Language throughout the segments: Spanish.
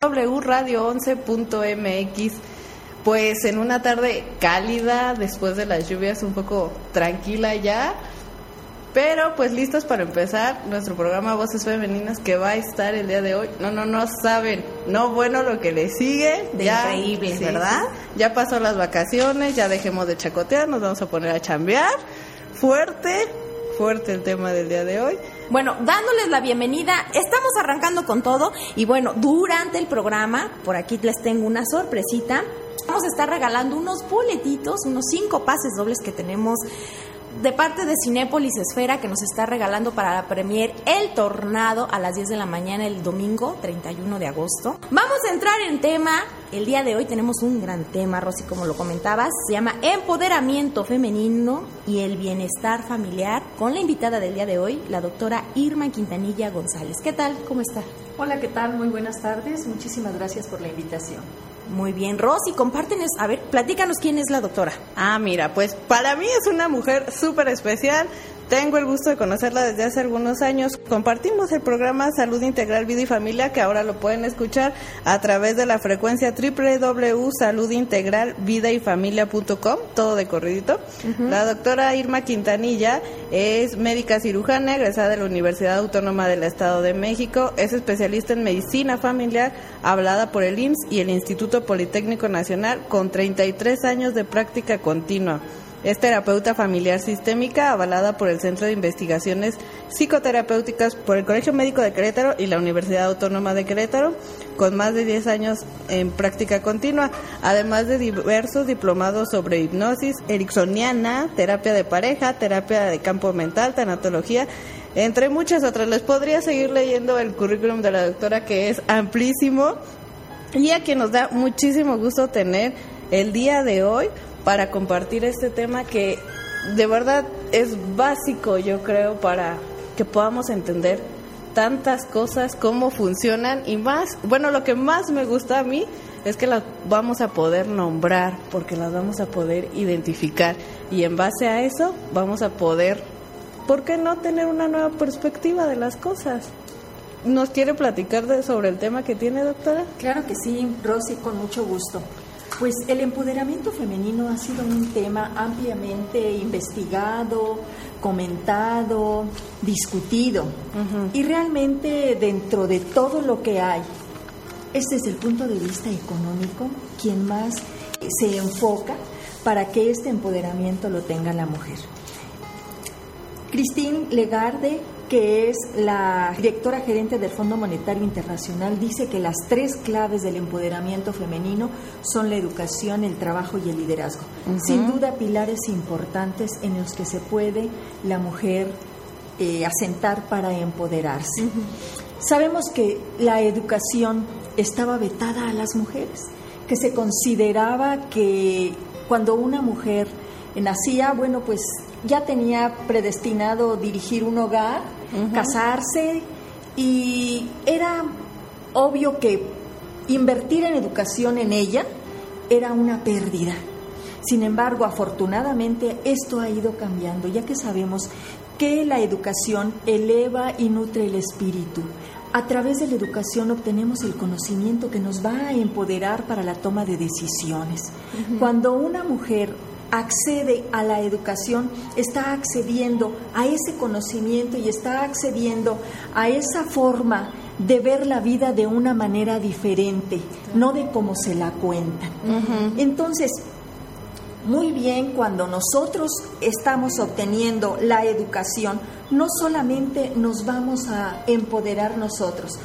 wradio11.mx. Pues en una tarde cálida, después de las lluvias, un poco tranquila ya. Pero pues listos para empezar nuestro programa Voces Femeninas que va a estar el día de hoy. No, no, no saben. No, bueno, lo que le sigue. De increíble, ¿verdad? Ya pasó las vacaciones, ya dejemos de chacotear, nos vamos a poner a chambear. Fuerte, fuerte el tema del día de hoy. Bueno, dándoles la bienvenida, estamos arrancando con todo y bueno, durante el programa, por aquí les tengo una sorpresita, vamos a estar regalando unos boletitos, unos cinco pases dobles que tenemos de parte de Cinépolis Esfera que nos está regalando para la premier El Tornado a las 10 de la mañana el domingo 31 de agosto. Vamos a entrar en tema. El día de hoy tenemos un gran tema, Rosy, como lo comentabas. Se llama Empoderamiento Femenino y el Bienestar Familiar con la invitada del día de hoy, la doctora Irma Quintanilla González. ¿Qué tal? ¿Cómo está? Hola, ¿qué tal? Muy buenas tardes. Muchísimas gracias por la invitación. Muy bien, Rosy, compártenos, a ver, platícanos quién es la doctora. Ah, mira, pues para mí es una mujer súper especial. Tengo el gusto de conocerla desde hace algunos años. Compartimos el programa Salud Integral Vida y Familia, que ahora lo pueden escuchar a través de la frecuencia www.saludintegralvidayfamilia.com, todo de corridito. La doctora Irma Quintanilla es médica cirujana, egresada de la Universidad Autónoma del Estado de México, es especialista en medicina familiar, hablada por el IMSS y el Instituto Politécnico Nacional, con 33 años de práctica continua. Es terapeuta familiar sistémica avalada por el Centro de Investigaciones Psicoterapéuticas por el Colegio Médico de Querétaro y la Universidad Autónoma de Querétaro, con más de 10 años en práctica continua, además de diversos diplomados sobre hipnosis ericksoniana, terapia de pareja, terapia de campo mental, tanatología, entre muchas otras. Les podría seguir leyendo el currículum de la doctora que es amplísimo y a quien nos da muchísimo gusto tener el día de hoy para compartir este tema que de verdad es básico, yo creo, para que podamos entender tantas cosas, cómo funcionan y más, bueno, lo que más me gusta a mí es que las vamos a poder nombrar, porque las vamos a poder identificar y en base a eso vamos a poder, ¿por qué no tener una nueva perspectiva de las cosas? ¿Nos quiere platicar de, sobre el tema que tiene, doctora? Claro que sí, Rosy, con mucho gusto. Pues el empoderamiento femenino ha sido un tema ampliamente investigado, comentado, discutido. Y realmente dentro de todo lo que hay, es desde el punto de vista económico quien más se enfoca para que este empoderamiento lo tenga la mujer. Christine Legarde que es la directora gerente del Fondo Monetario Internacional, dice que las tres claves del empoderamiento femenino son la educación, el trabajo y el liderazgo. Sin duda, pilares importantes en los que se puede la mujer eh, asentar para empoderarse. Sabemos que la educación estaba vetada a las mujeres, que se consideraba que cuando una mujer nacía, bueno, pues ya tenía predestinado dirigir un hogar, casarse y era obvio que invertir en educación en ella era una pérdida. Sin embargo, afortunadamente esto ha ido cambiando, ya que sabemos que la educación eleva y nutre el espíritu. A través de la educación obtenemos el conocimiento que nos va a empoderar para la toma de decisiones. Cuando una mujer accede a la educación, está accediendo a ese conocimiento y está accediendo a esa forma de ver la vida de una manera diferente, no de cómo se la cuentan. Entonces, muy bien, cuando nosotros estamos obteniendo la educación, no solamente nos vamos a empoderar nosotros.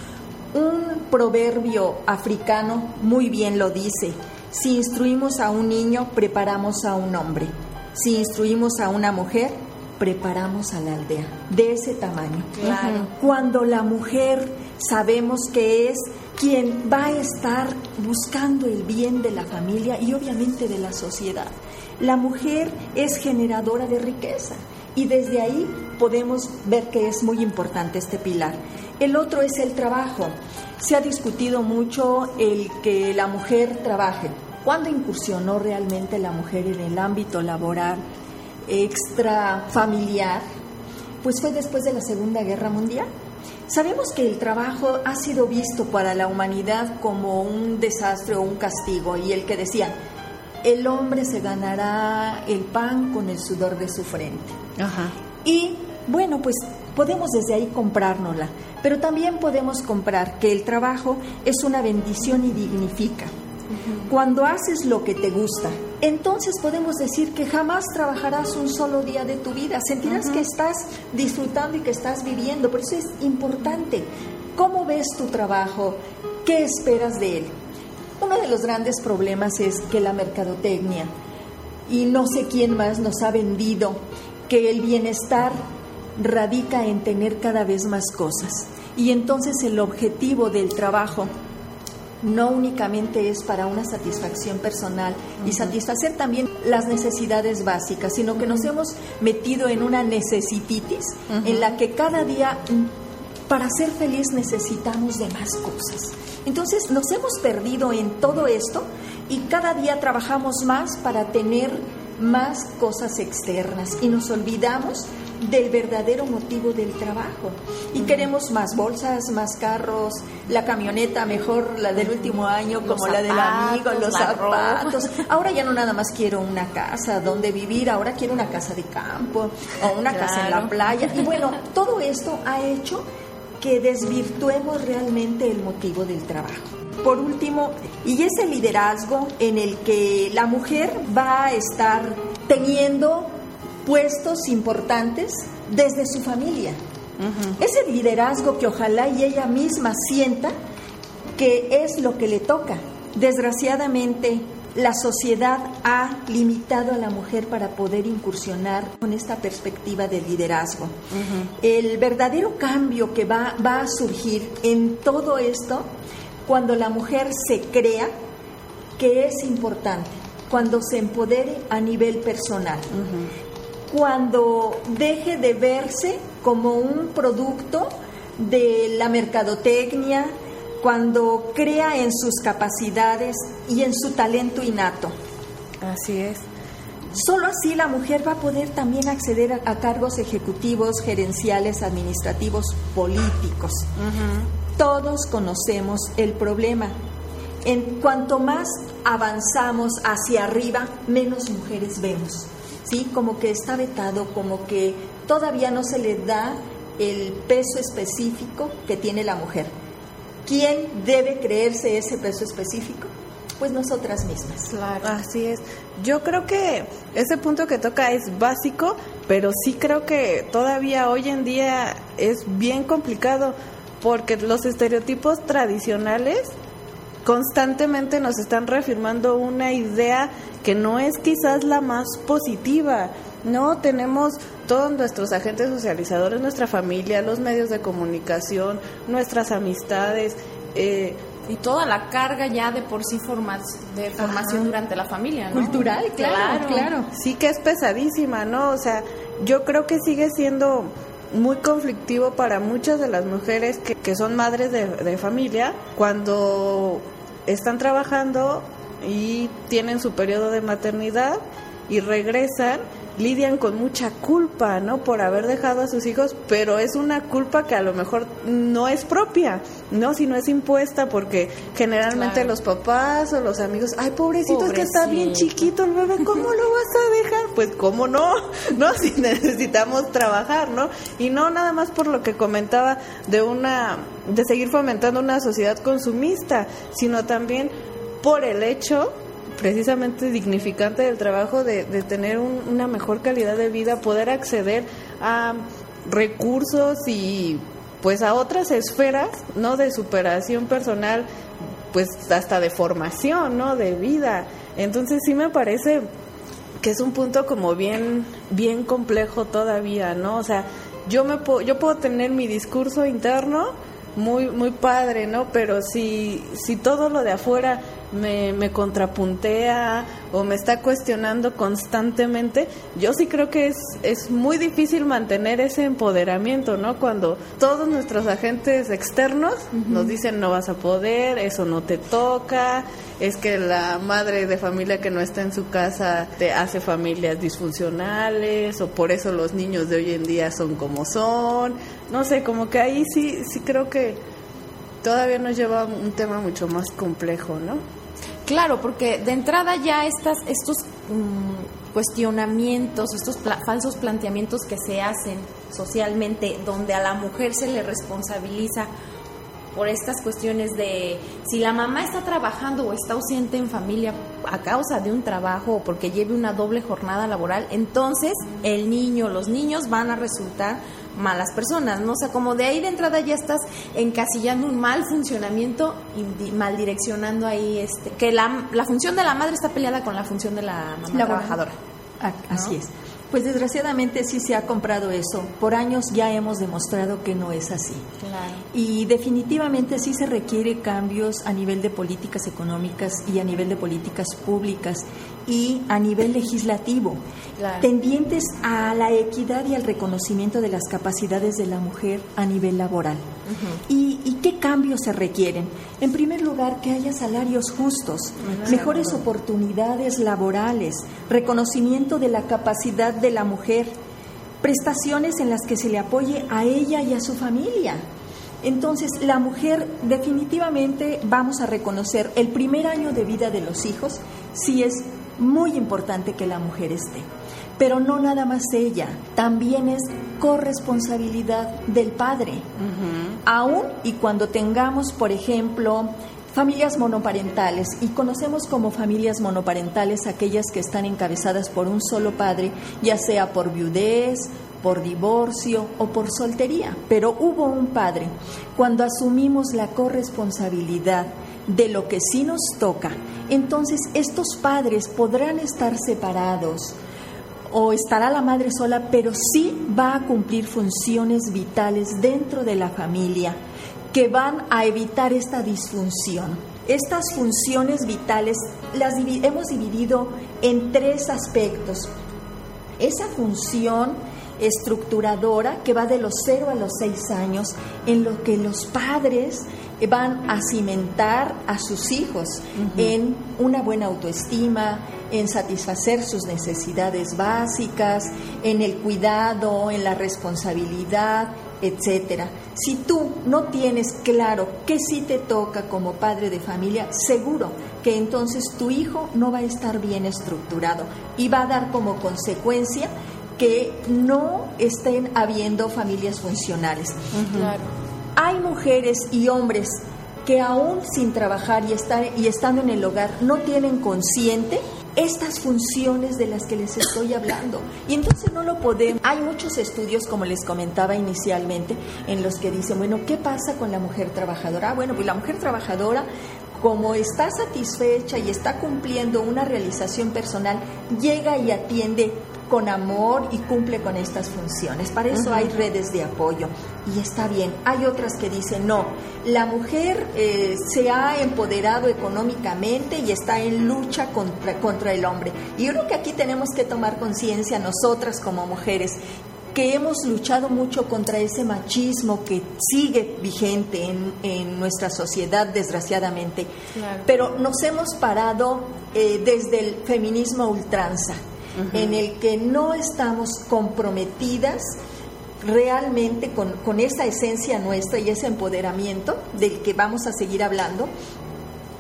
Un proverbio africano muy bien lo dice, si instruimos a un niño, preparamos a un hombre. Si instruimos a una mujer, preparamos a la aldea. De ese tamaño. Claro. Cuando la mujer sabemos que es quien va a estar buscando el bien de la familia y obviamente de la sociedad. La mujer es generadora de riqueza y desde ahí podemos ver que es muy importante este pilar. El otro es el trabajo. Se ha discutido mucho el que la mujer trabaje. ¿Cuándo incursionó realmente la mujer en el ámbito laboral extra familiar? Pues fue después de la Segunda Guerra Mundial. Sabemos que el trabajo ha sido visto para la humanidad como un desastre o un castigo y el que decía, el hombre se ganará el pan con el sudor de su frente. Ajá. Y bueno, pues podemos desde ahí comprárnosla, pero también podemos comprar que el trabajo es una bendición y dignifica. Cuando haces lo que te gusta, entonces podemos decir que jamás trabajarás un solo día de tu vida. Sentirás que estás disfrutando y que estás viviendo. Por eso es importante. ¿Cómo ves tu trabajo? ¿Qué esperas de él? Uno de los grandes problemas es que la mercadotecnia y no sé quién más nos ha vendido que el bienestar radica en tener cada vez más cosas. Y entonces el objetivo del trabajo no únicamente es para una satisfacción personal y satisfacer también las necesidades básicas, sino que nos hemos metido en una necesititis en la que cada día para ser feliz necesitamos de más cosas. Entonces nos hemos perdido en todo esto y cada día trabajamos más para tener más cosas externas y nos olvidamos del verdadero motivo del trabajo. Y queremos más bolsas, más carros, la camioneta mejor, la del último año, como la del amigo, los zapatos. Ahora ya no nada más quiero una casa donde vivir, ahora quiero una casa de campo o una casa en la playa. Y bueno, todo esto ha hecho que desvirtuemos realmente el motivo del trabajo. Por último, y ese liderazgo en el que la mujer va a estar teniendo puestos importantes desde su familia. Ese liderazgo que ojalá y ella misma sienta que es lo que le toca. Desgraciadamente, la sociedad ha limitado a la mujer para poder incursionar con esta perspectiva de liderazgo. El verdadero cambio que va, va, a surgir en todo esto cuando la mujer se crea que es importante, cuando se empodere a nivel personal cuando deje de verse como un producto de la mercadotecnia, cuando crea en sus capacidades y en su talento innato. Así es. Solo así la mujer va a poder también acceder a, cargos ejecutivos, gerenciales, administrativos, políticos. Todos conocemos el problema. En cuanto más avanzamos hacia arriba, menos mujeres vemos. ¿Sí? Como que está vetado, como que todavía no se le da el peso específico que tiene la mujer. ¿Quién debe creerse ese peso específico? Pues nosotras mismas. Claro. Así es. Yo creo que ese punto que toca es básico, pero sí creo que todavía hoy en día es bien complicado porque los estereotipos tradicionales constantemente nos están reafirmando una idea que no es quizás la más positiva. No tenemos todos nuestros agentes socializadores, nuestra familia, los medios de comunicación, nuestras amistades. Eh, y toda la carga ya de por sí de formación durante la familia, ¿no? Cultural, claro, claro, Sí que es pesadísima, ¿no? O sea, yo creo que sigue siendo muy conflictivo para muchas de las mujeres que, que son madres de, de familia cuando están trabajando y tienen su periodo de maternidad y regresan, lidian con mucha culpa, ¿no? Por haber dejado a sus hijos, pero es una culpa que a lo mejor no es propia, ¿no? Sino es impuesta porque generalmente los papás o los amigos, ay, pobrecito, es que está bien chiquito el bebé, ¿cómo lo vas a dejar? Pues, ¿cómo no? ¿No? Si necesitamos trabajar, ¿no? Y no nada más por lo que comentaba de una de seguir fomentando una sociedad consumista, sino también por el hecho precisamente dignificante del trabajo de, tener una mejor calidad de vida, poder acceder a recursos y pues a otras esferas, ¿no? De superación personal, pues hasta de formación, ¿no? De vida. Entonces sí me parece que es un punto como bien bien complejo todavía, ¿no? O sea, yo me puedo, yo puedo tener mi discurso interno, muy muy padre, ¿no? Pero si si todo lo de afuera me, me contrapuntea o me está cuestionando constantemente, yo sí creo que es, es muy difícil mantener ese empoderamiento, ¿no? Cuando todos nuestros agentes externos nos dicen no vas a poder, eso no te toca, es que la madre de familia que no está en su casa te hace familias disfuncionales o por eso los niños de hoy en día son como son, no sé, como que ahí sí, sí creo que todavía nos lleva un tema mucho más complejo, ¿no? Claro, porque de entrada ya estas, estos mm, cuestionamientos, estos falsos planteamientos que se hacen socialmente, donde a la mujer se le responsabiliza por estas cuestiones de si la mamá está trabajando o está ausente en familia a causa de un trabajo o porque lleve una doble jornada laboral, entonces el niño, los niños van a resultar malas personas, ¿no? O sea, como de ahí de entrada ya estás encasillando un mal funcionamiento y mal direccionando ahí, este, que la, la función de la madre está peleada con la función de la mamá trabajadora. Así es. Pues desgraciadamente sí se ha comprado eso. Por años ya hemos demostrado que no es así. Y definitivamente sí se requiere cambios a nivel de políticas económicas y a nivel de políticas públicas y a nivel legislativo, tendientes a la equidad y al reconocimiento de las capacidades de la mujer a nivel laboral. ¿Y, ¿Y, qué cambios se requieren? En primer lugar, que haya salarios justos, mejores oportunidades laborales, reconocimiento de la capacidad de la mujer, prestaciones en las que se le apoye a ella y a su familia. Entonces, la mujer definitivamente vamos a reconocer el primer año de vida de los hijos, si es muy importante que la mujer esté. Pero no nada más ella, también es corresponsabilidad del padre. Aún y cuando tengamos, por ejemplo, familias monoparentales y conocemos como familias monoparentales aquellas que están encabezadas por un solo padre, ya sea por viudez, por divorcio o por soltería, pero hubo un padre. Cuando asumimos la corresponsabilidad de lo que sí nos toca, entonces estos padres podrán estar separados o estará la madre sola, pero sí va a cumplir funciones vitales dentro de la familia que van a evitar esta disfunción. Estas funciones vitales las hemos dividido en tres aspectos. Esa función estructuradora que va de los 0 a los 6 años, en lo que los padres van a cimentar a sus hijos en una buena autoestima, en satisfacer sus necesidades básicas, en el cuidado, en la responsabilidad, etcétera. Si tú no tienes claro qué sí te toca como padre de familia, seguro que entonces tu hijo no va a estar bien estructurado y va a dar como consecuencia que no estén habiendo familias funcionales. Hay mujeres y hombres que aún sin trabajar y, estar, y estando en el hogar no tienen consciente estas funciones de las que les estoy hablando. Y entonces no lo podemos. Hay muchos estudios, como les comentaba inicialmente, en los que dicen, bueno, ¿qué pasa con la mujer trabajadora? Ah, bueno, pues la mujer trabajadora como está satisfecha y está cumpliendo una realización personal, llega y atiende con amor y cumple con estas funciones. Para eso hay redes de apoyo y está bien. Hay otras que dicen, no, la mujer eh, se ha empoderado económicamente y está en lucha contra, contra el hombre. Y yo creo que aquí tenemos que tomar conciencia nosotras como mujeres que hemos luchado mucho contra ese machismo que sigue vigente en, nuestra sociedad, desgraciadamente, pero nos hemos parado eh, desde el feminismo ultranza en el que no estamos comprometidas realmente con, con, esa esencia nuestra y ese empoderamiento del que vamos a seguir hablando.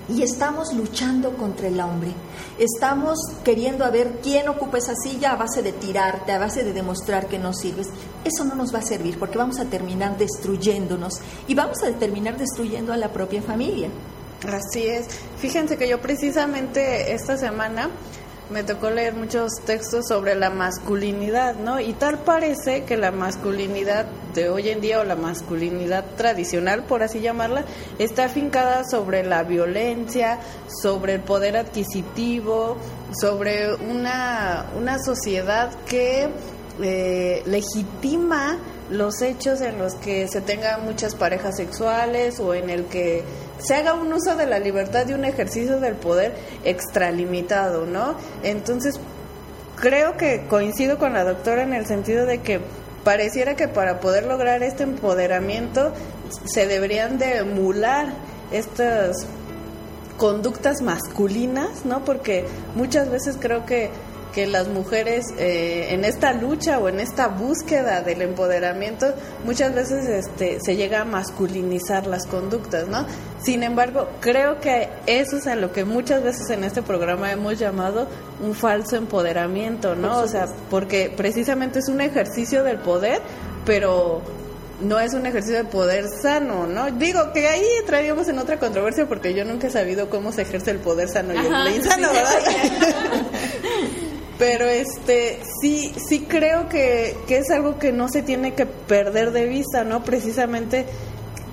Y estamos luchando contra el hombre. Estamos queriendo a ver quién ocupa esa silla a base de tirarte, a base de demostrar que no sirves. Eso no nos va a servir porque vamos a terminar destruyéndonos y vamos a terminar destruyendo a la propia familia. Así es. Fíjense que yo precisamente esta semana me tocó leer muchos textos sobre la masculinidad, ¿no? Y tal parece que la masculinidad de hoy en día o la masculinidad tradicional, por así llamarla, está afincada sobre la violencia, sobre el poder adquisitivo, sobre una, una sociedad que eh, legitima los hechos en los que se tengan muchas parejas sexuales o en el que se haga un uso de la libertad y un ejercicio del poder extralimitado, ¿no? Entonces, creo que coincido con la doctora en el sentido de que pareciera que para poder lograr este empoderamiento se deberían de emular estas conductas masculinas, ¿no? Porque muchas veces creo que que las mujeres eh, en esta lucha o en esta búsqueda del empoderamiento muchas veces este, se llega a masculinizar las conductas, ¿no? Sin embargo, creo que eso es a lo que muchas veces en este programa hemos llamado un falso empoderamiento, ¿no? O sea, porque precisamente es un ejercicio del poder, pero no es un ejercicio de poder sano, ¿no? Digo que ahí entraríamos en otra controversia porque yo nunca he sabido cómo se ejerce el poder sano y el insano, ¿verdad? Pero este sí sí creo que, que es algo que no se tiene que perder de vista, ¿no? Precisamente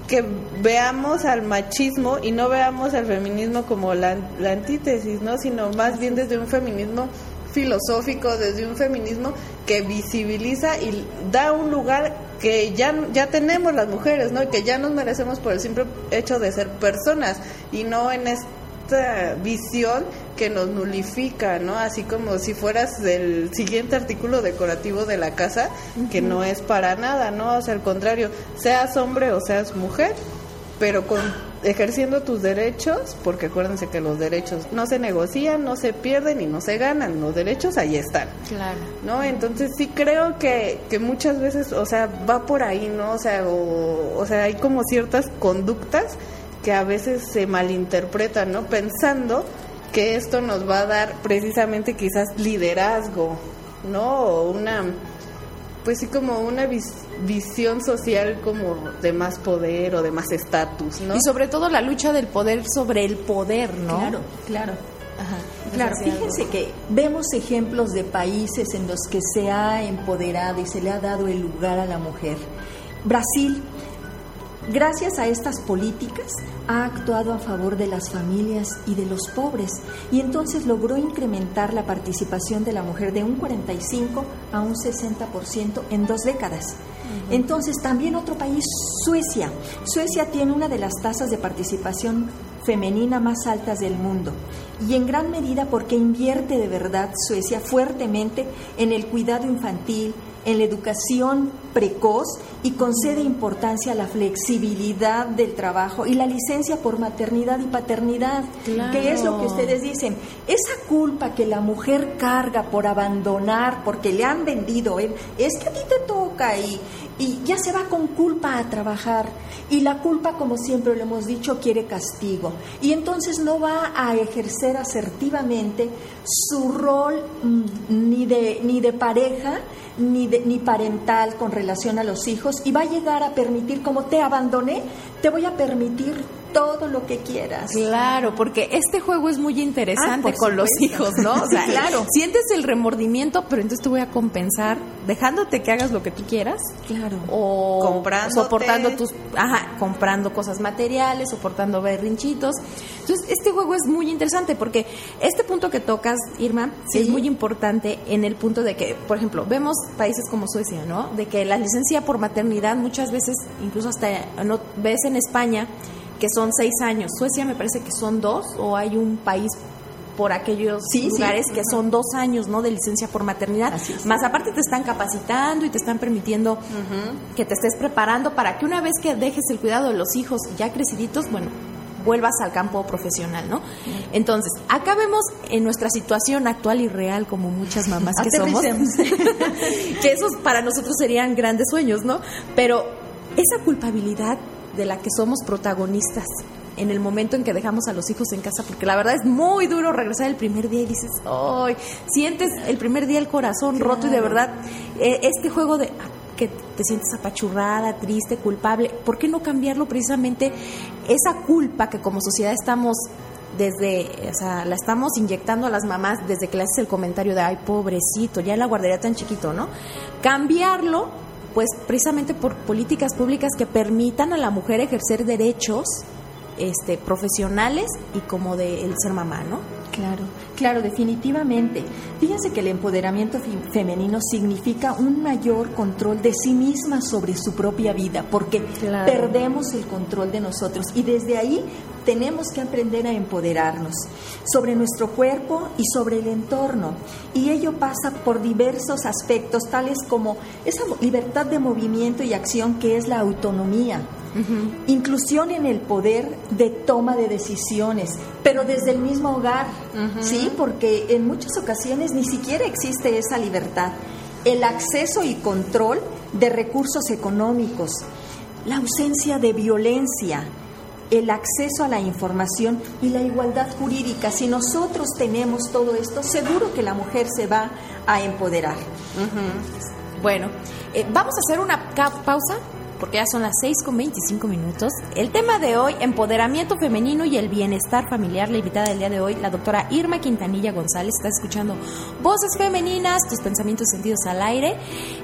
que veamos al machismo y no veamos al feminismo como la, la antítesis, ¿no? Sino más bien desde un feminismo filosófico, desde un feminismo que visibiliza y da un lugar que ya, ya tenemos las mujeres, ¿no? Que ya nos merecemos por el simple hecho de ser personas y no en esta visión que nos nulifica, ¿no? Así como si fueras el siguiente artículo decorativo de la casa, que no es para nada, ¿no? O sea, al contrario, seas hombre o seas mujer, pero con ejerciendo tus derechos, porque acuérdense que los derechos no se negocian, no se pierden y no se ganan, los derechos ahí están. Claro. ¿No? Entonces sí creo que, que muchas veces, o sea, va por ahí, ¿no? O sea, o, o sea, hay como ciertas conductas que a veces se malinterpretan, ¿no? Pensando que esto nos va a dar precisamente quizás liderazgo, ¿no? O una, pues sí, como una visión social como de más poder o de más estatus, ¿no? Y sobre todo la lucha del poder sobre el poder, ¿no? Claro, claro. Claro, fíjense que vemos ejemplos de países en los que se ha empoderado y se le ha dado el lugar a la mujer. Brasil, Gracias a estas políticas ha actuado a favor de las familias y de los pobres y entonces logró incrementar la participación de la mujer de un 45 a un 60% en dos décadas. Entonces también otro país, Suecia. Suecia tiene una de las tasas de participación femenina más altas del mundo y en gran medida porque invierte de verdad Suecia fuertemente en el cuidado infantil, en la educación precoz y concede importancia a la flexibilidad del trabajo y la licencia por maternidad y paternidad, que es lo que ustedes dicen. Esa culpa que la mujer carga por abandonar, porque le han vendido, es que a ti te toca y, y ya se va con culpa a trabajar. Y la culpa, como siempre lo hemos dicho, quiere castigo. Y entonces no va a ejercer asertivamente su rol mm, ni de, ni de pareja, ni, de, ni parental con relación a los hijos y va a llegar a permitir, como te abandoné, te voy a permitir todo lo que quieras. Claro, porque este juego es muy interesante ah, con los hijos, ¿no? O sea, claro. Sientes el remordimiento, pero entonces te voy a compensar dejándote que hagas lo que tú quieras. Claro. O comprando soportando tus, ajá, comprando cosas materiales, soportando berrinchitos. Entonces, este juego es muy interesante porque este punto que tocas, Irma, es muy importante en el punto de que, por ejemplo, vemos países como Suecia, ¿no? De que la licencia por maternidad muchas veces, incluso hasta no ves en España que son seis años. Suecia me parece que son dos o hay un país por aquellos lugares que son dos años no de licencia por maternidad. Más aparte te están capacitando y te están permitiendo que te estés preparando para que una vez que dejes el cuidado de los hijos ya creciditos bueno vuelvas al campo profesional, ¿no? Entonces, acá vemos en nuestra situación actual y real, como muchas mamás que somos, que esos para nosotros serían grandes sueños, ¿no? Pero esa culpabilidad de la que somos protagonistas en el momento en que dejamos a los hijos en casa, porque la verdad es muy duro regresar el primer día y dices, ¡ay! Sientes el primer día el corazón roto y de verdad eh, este juego de ah, que te sientes apachurrada, triste, culpable, ¿por qué no cambiarlo precisamente esa culpa que como sociedad estamos desde, o sea, la estamos inyectando a las mamás desde que le haces el comentario de, ay, pobrecito, ya la guardería tan chiquito, ¿no? Cambiarlo pues precisamente por políticas públicas que permitan a la mujer ejercer derechos este, profesionales y como de el ser mamá, ¿no? Claro, claro, definitivamente. Fíjense que el empoderamiento femenino significa un mayor control de sí misma sobre su propia vida, porque perdemos el control de nosotros y desde ahí tenemos que aprender a empoderarnos sobre nuestro cuerpo y sobre el entorno. Y ello pasa por diversos aspectos, tales como esa libertad de movimiento y acción que es la autonomía, Inclusión en el poder de toma de decisiones, pero desde el mismo hogar, ¿sí? Porque en muchas ocasiones ni siquiera existe esa libertad. El acceso y control de recursos económicos, la ausencia de violencia, el acceso a la información y la igualdad jurídica. Si nosotros tenemos todo esto, seguro que la mujer se va a empoderar. Bueno, eh, vamos a hacer una pausa porque ya son las 6 con 25 minutos. El tema de hoy, empoderamiento femenino y el bienestar familiar. La invitada del día de hoy, la doctora Irma Quintanilla González. Está escuchando Voces Femeninas, tus pensamientos sentidos al aire.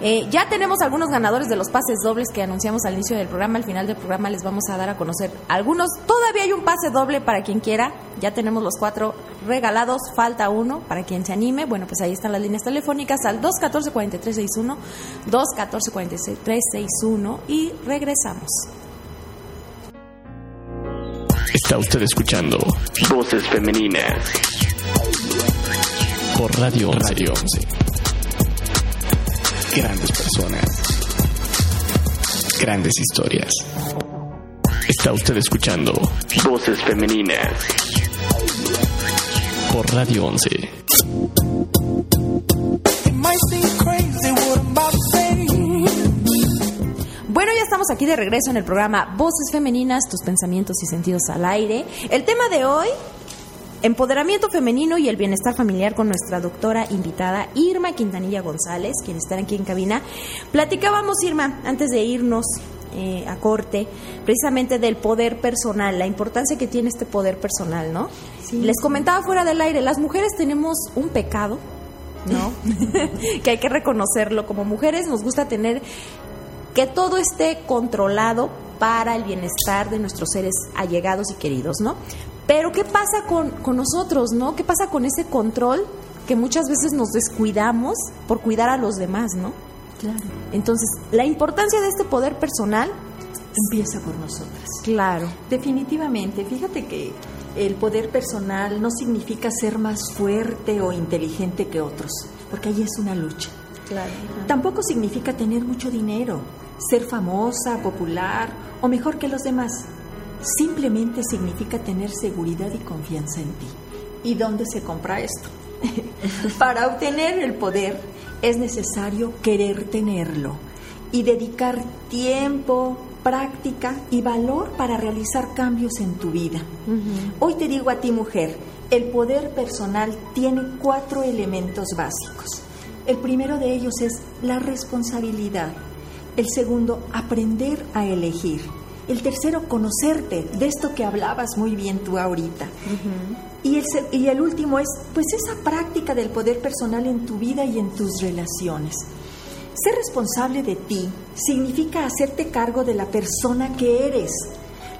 Eh, ya tenemos algunos ganadores de los pases dobles que anunciamos al inicio del programa. Al final del programa les vamos a dar a conocer algunos. Todavía hay un pase doble para quien quiera. Ya tenemos los cuatro regalados, falta uno para quien se anime. Bueno, pues ahí están las líneas telefónicas al 214-4361, 214-4361 y regresamos. Está usted escuchando Voces Femeninas por Radio Radio 11. Grandes personas, grandes historias. Está usted escuchando Voces Femeninas por Radio 11. Bueno, ya estamos aquí de regreso en el programa Voces Femeninas, tus pensamientos y sentidos al aire. El tema de hoy, empoderamiento femenino y el bienestar familiar con nuestra doctora invitada Irma Quintanilla González, quien está aquí en cabina. Platicábamos, Irma, antes de irnos eh, a corte, precisamente del poder personal, la importancia que tiene este poder personal, ¿no? Les comentaba fuera del aire, las mujeres tenemos un pecado, ¿no? que hay que reconocerlo. Como mujeres nos gusta tener que todo esté controlado para el bienestar de nuestros seres allegados y queridos, ¿no? Pero ¿qué pasa con, con nosotros, ¿no? ¿Qué pasa con ese control que muchas veces nos descuidamos por cuidar a los demás, ¿no? Claro. Entonces, la importancia de este poder personal empieza por nosotras. Claro. Definitivamente, fíjate que el poder personal no significa ser más fuerte o inteligente que otros, porque ahí es una lucha. Claro. Tampoco significa tener mucho dinero, ser famosa, popular o mejor que los demás. Simplemente significa tener seguridad y confianza en ti. ¿Y dónde se compra esto? Para obtener el poder es necesario querer tenerlo y dedicar tiempo, práctica y valor para realizar cambios en tu vida. Hoy te digo a ti mujer, el poder personal tiene cuatro elementos básicos. El primero de ellos es la responsabilidad. El segundo, aprender a elegir. El tercero, conocerte, de esto que hablabas muy bien tú ahorita. y, el, y el último es, pues, esa práctica del poder personal en tu vida y en tus relaciones. Ser responsable de ti significa hacerte cargo de la persona que eres,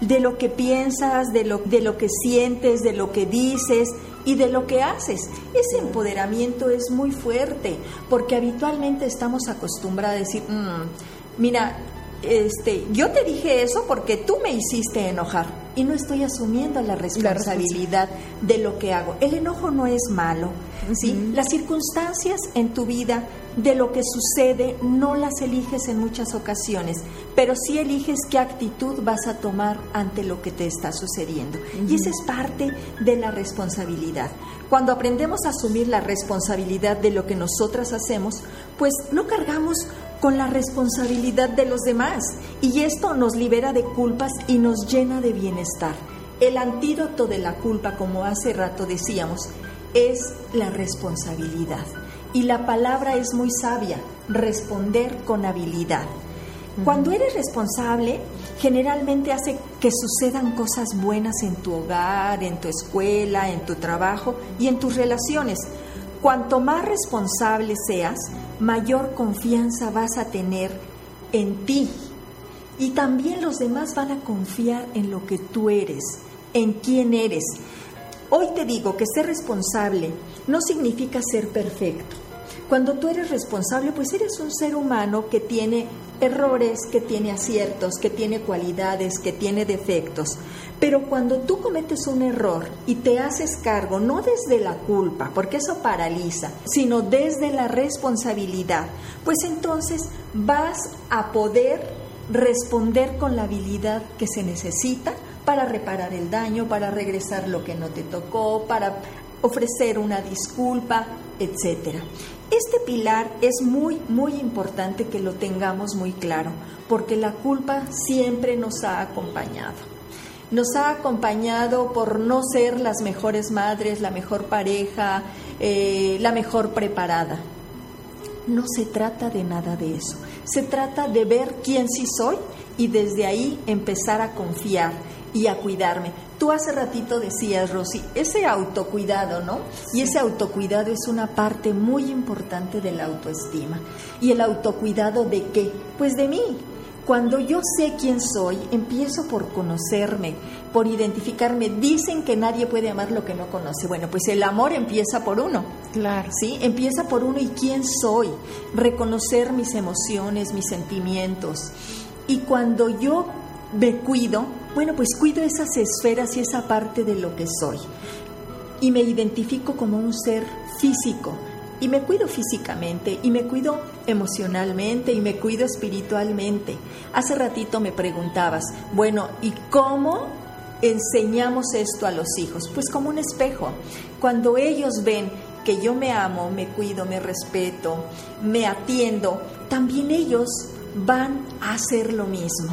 de lo que piensas, de lo, de lo que sientes, de lo que dices y de lo que haces. Ese empoderamiento es muy fuerte porque habitualmente estamos acostumbrados a decir, mm, mira, este, yo te dije eso porque tú me hiciste enojar y no estoy asumiendo la responsabilidad de lo que hago. El enojo no es malo, ¿sí? Las circunstancias en tu vida de lo que sucede no las eliges en muchas ocasiones, pero sí eliges qué actitud vas a tomar ante lo que te está sucediendo. Y esa es parte de la responsabilidad. Cuando aprendemos a asumir la responsabilidad de lo que nosotras hacemos, pues no cargamos con la responsabilidad de los demás y esto nos libera de culpas y nos llena de bienestar. El antídoto de la culpa, como hace rato decíamos, es la responsabilidad. Y la palabra es muy sabia, responder con habilidad. Cuando eres responsable, generalmente hace que sucedan cosas buenas en tu hogar, en tu escuela, en tu trabajo y en tus relaciones. Cuanto más responsable seas, mayor confianza vas a tener en ti. Y también los demás van a confiar en lo que tú eres, en quién eres. Hoy te digo que ser responsable no significa ser perfecto. Cuando tú eres responsable, pues eres un ser humano que tiene errores, que tiene aciertos, que tiene cualidades, que tiene defectos. Pero cuando tú cometes un error y te haces cargo, no desde la culpa, porque eso paraliza, sino desde la responsabilidad, pues entonces vas a poder responder con la habilidad que se necesita para reparar el daño, para regresar lo que no te tocó, para ofrecer una disculpa, etcétera. Este pilar es muy, muy importante que lo tengamos muy claro, porque la culpa siempre nos ha acompañado. Nos ha acompañado por no ser las mejores madres, la mejor pareja, eh, la mejor preparada. No se trata de nada de eso. Se trata de ver quién sí soy y desde ahí empezar a confiar y a cuidarme. Tú hace ratito decías, Rosy, ese autocuidado, ¿no? Y ese autocuidado es una parte muy importante de la autoestima. ¿Y el autocuidado de qué? Pues de mí. Cuando yo sé quién soy, empiezo por conocerme, por identificarme. Dicen que nadie puede amar lo que no conoce. Bueno, pues el amor empieza por uno. Claro. ¿Sí? Empieza por uno y quién soy. Reconocer mis emociones, mis sentimientos. Y cuando yo me cuido, bueno, pues cuido esas esferas y esa parte de lo que soy. Y me identifico como un ser físico. Y me cuido físicamente, y me cuido emocionalmente, y me cuido espiritualmente. Hace ratito me preguntabas, bueno, ¿y cómo enseñamos esto a los hijos? Pues como un espejo. Cuando ellos ven que yo me amo, me cuido, me respeto, me atiendo, también ellos van a hacer lo mismo.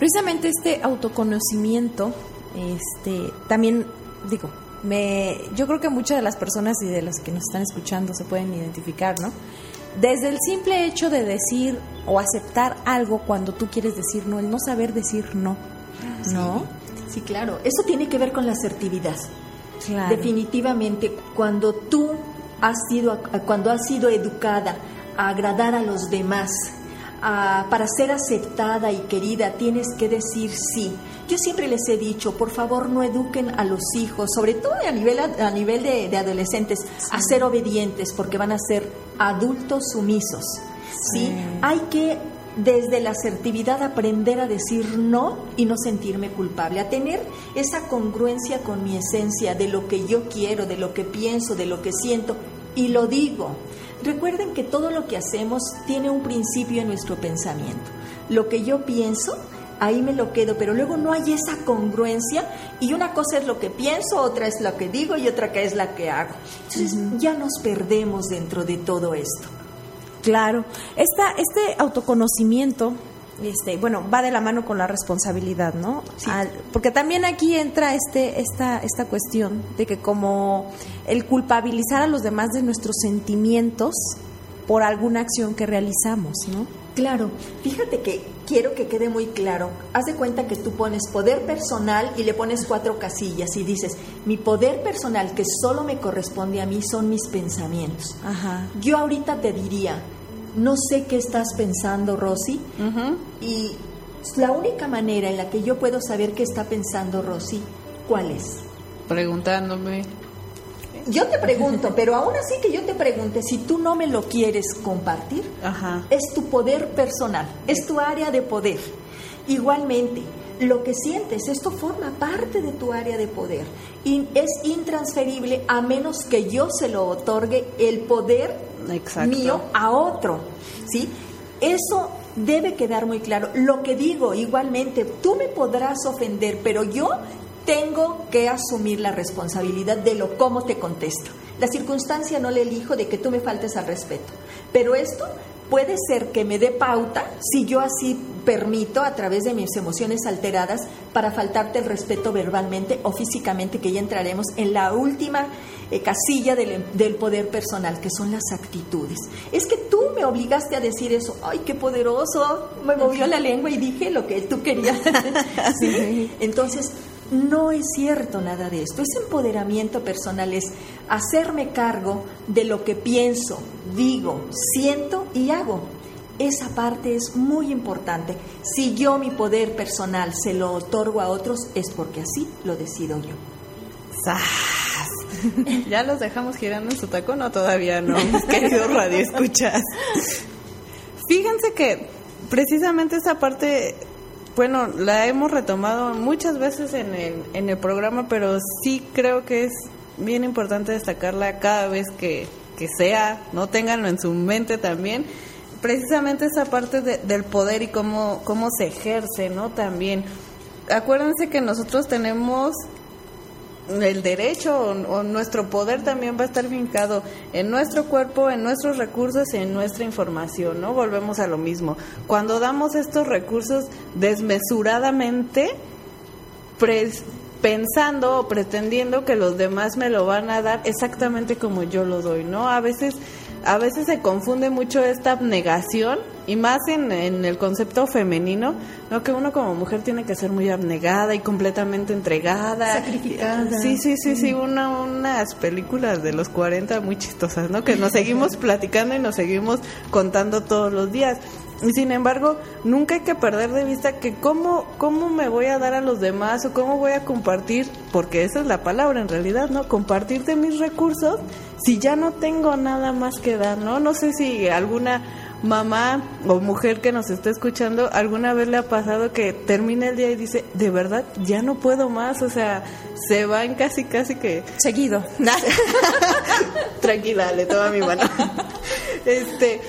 Precisamente este autoconocimiento, este, también digo, me, yo creo que muchas de las personas y de las que nos están escuchando se pueden identificar, ¿no? Desde el simple hecho de decir o aceptar algo cuando tú quieres decir no, el no saber decir no, ¿no? Sí, sí claro. Eso tiene que ver con la asertividad. Claro. Definitivamente, cuando tú has sido, cuando has sido educada a agradar a los demás, a, para ser aceptada y querida, tienes que decir sí. Yo siempre les he dicho, por favor, no eduquen a los hijos, sobre todo a nivel, a nivel de, de adolescentes, a ser obedientes, porque van a ser adultos sumisos. ¿sí? Sí. Hay que desde la asertividad aprender a decir no y no sentirme culpable, a tener esa congruencia con mi esencia de lo que yo quiero, de lo que pienso, de lo que siento y lo digo. Recuerden que todo lo que hacemos tiene un principio en nuestro pensamiento. Lo que yo pienso, ahí me lo quedo, pero luego no hay esa congruencia y una cosa es lo que pienso, otra es lo que digo y otra que es la que hago. Entonces uh -huh. ya nos perdemos dentro de todo esto. Claro, Esta, este autoconocimiento, este, bueno, va de la mano con la responsabilidad, ¿no? Sí. Al, porque también aquí entra este, esta, esta cuestión de que como el culpabilizar a los demás de nuestros sentimientos por alguna acción que realizamos, ¿no? Claro, fíjate que quiero que quede muy claro. Haz de cuenta que tú pones poder personal y le pones cuatro casillas y dices, mi poder personal que solo me corresponde a mí son mis pensamientos. Ajá. Yo ahorita te diría, no sé qué estás pensando, Rosy, Uh -huh. y la única manera en la que yo puedo saber qué está pensando Rosy, ¿cuál es? Preguntándome. Yo te pregunto, pero aún así que yo te pregunte, si tú no me lo quieres compartir, Ajá. es tu poder personal, es tu área de poder. Igualmente, lo que sientes, esto forma parte de tu área de poder y es intransferible a menos que yo se lo otorgue el poder Exacto. mío a otro, ¿sí? Eso debe quedar muy claro. Lo que digo, igualmente, tú me podrás ofender, pero yo tengo que asumir la responsabilidad de lo cómo te contesto. La circunstancia no le elijo de que tú me faltes al respeto, pero esto puede ser que me dé pauta si yo así permito a través de mis emociones alteradas para faltarte el respeto verbalmente o físicamente, que ya entraremos en la última eh, casilla del, del, poder personal, que son las actitudes. Es que tú me obligaste a decir eso, ay, qué poderoso, me movió la lengua y dije lo que tú querías. Entonces, no es cierto nada de esto. Ese empoderamiento personal es hacerme cargo de lo que pienso, digo, siento y hago. Esa parte es muy importante. Si yo mi poder personal se lo otorgo a otros es porque así lo decido yo. ¡Sas! ¿Ya los dejamos girando en su tacón o todavía no, mis queridos radioescuchas? Fíjense que precisamente esta parte, bueno, la hemos retomado muchas veces en el, en el programa, pero sí creo que es bien importante destacarla cada vez que, que sea, no ténganlo en su mente también, precisamente esa parte de- del poder y cómo, cómo se ejerce, ¿no? También, acuérdense que nosotros tenemos el derecho o, nuestro poder también va a estar fincado en nuestro cuerpo, en nuestros recursos y en nuestra información, ¿no? Volvemos a lo mismo. Cuando damos estos recursos desmesuradamente, pensando o pretendiendo que los demás me lo van a dar exactamente como yo lo doy, ¿no? A veces a veces se confunde mucho esta abnegación y más en, en el concepto femenino, ¿no? Que uno como mujer tiene que ser muy abnegada y completamente entregada. Sacrificada. Sí, sí, sí, sí, una, unas películas de los 40 muy chistosas, ¿no? Que nos seguimos platicando y nos seguimos contando todos los días. Y sin embargo, nunca hay que perder de vista que cómo, cómo me voy a dar a los demás o cómo voy a compartir, porque esa es la palabra en realidad, ¿no? Compartirte mis recursos si ya no tengo nada más que dar, ¿no? No sé si alguna mamá o mujer que nos esté escuchando alguna vez le ha pasado que termina el día y dice, de verdad, ya no puedo más, o sea, se van casi, casi que Seguido. Tranquila, le toma mi mano. Este,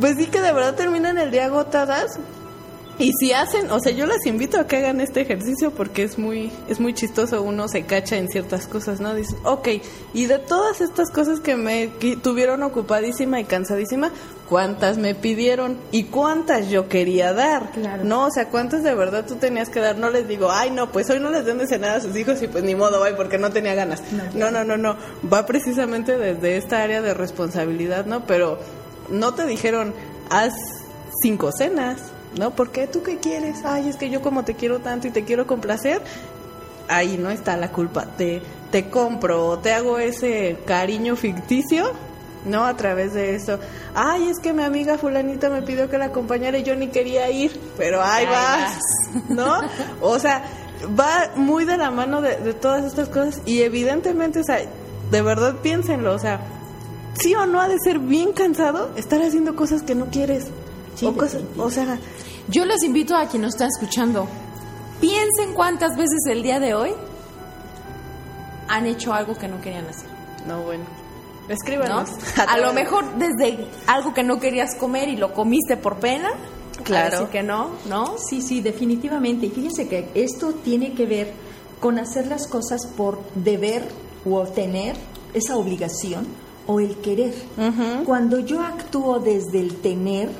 pues sí que de verdad terminan el día agotadas. Y si hacen, o sea, yo las invito a que hagan este ejercicio porque es muy, es muy chistoso, uno se cacha en ciertas cosas, ¿no? Dices, ok, y de todas estas cosas que me qui- tuvieron ocupadísima y cansadísima, ¿cuántas me pidieron? ¿Y cuántas yo quería dar? Claro. No, o sea, ¿cuántas de verdad tú tenías que dar? No les digo, ay, no, pues hoy no les den de cenar a sus hijos y pues ni modo, ay, porque no tenía ganas. No, no, no, no. Va precisamente desde esta área de responsabilidad, ¿no? Pero no te dijeron, haz cinco cenas, ¿no? ¿Por qué? ¿Tú qué quieres? Ay, es que yo como te quiero tanto y te quiero complacer, ahí no está la culpa. Te, te compro o te hago ese cariño ficticio, ¿no? A través de eso. Ay, es que mi amiga fulanita me pidió que la acompañara y yo ni quería ir, pero ahí, Ahí vas, ¿no? O sea, va muy de la mano de, de todas estas cosas y evidentemente, o sea, de verdad piénsenlo, o sea, sí o no ha de ser bien cansado estar haciendo cosas que no quieres. Sí, o, cosas, o sea, Yo les invito a quien nos está escuchando, piensen cuántas veces el día de hoy han hecho algo que no querían hacer. no, bueno. ¿no? Escríbanos. A lo mejor desde algo que no querías comer y lo comiste por pena. Claro. Así que no, ¿no? Sí, sí, definitivamente. Y fíjense que esto tiene que ver con hacer las cosas por deber o tener esa obligación o el querer. Cuando yo actúo desde el tener,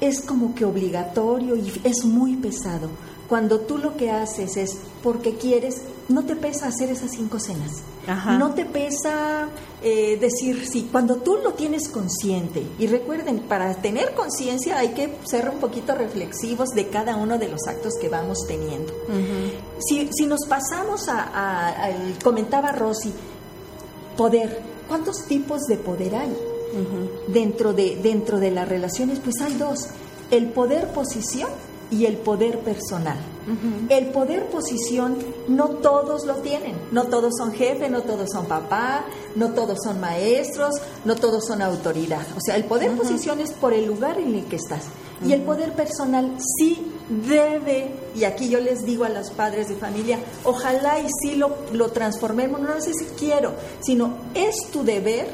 es como que obligatorio y es muy pesado. Cuando tú lo que haces es porque quieres, no te pesa hacer esas cinco cenas. Ajá. No te pesa eh, decir sí. Cuando tú lo tienes consciente, y recuerden, para tener conciencia hay que ser un poquito reflexivos de cada uno de los actos que vamos teniendo. si, si nos pasamos a, comentaba Rosy, poder, ¿cuántos tipos de poder hay? dentro, de, dentro de las relaciones, pues hay dos, el poder posición y el poder personal. El poder posición no todos lo tienen, no todos son jefe, no todos son papá, no todos son maestros, no todos son autoridad. O sea, el poder posición es por el lugar en el que estás. Y el poder personal sí debe, y aquí yo les digo a los padres de familia, ojalá y sí lo, lo transformemos, no sé si quiero, sino es tu deber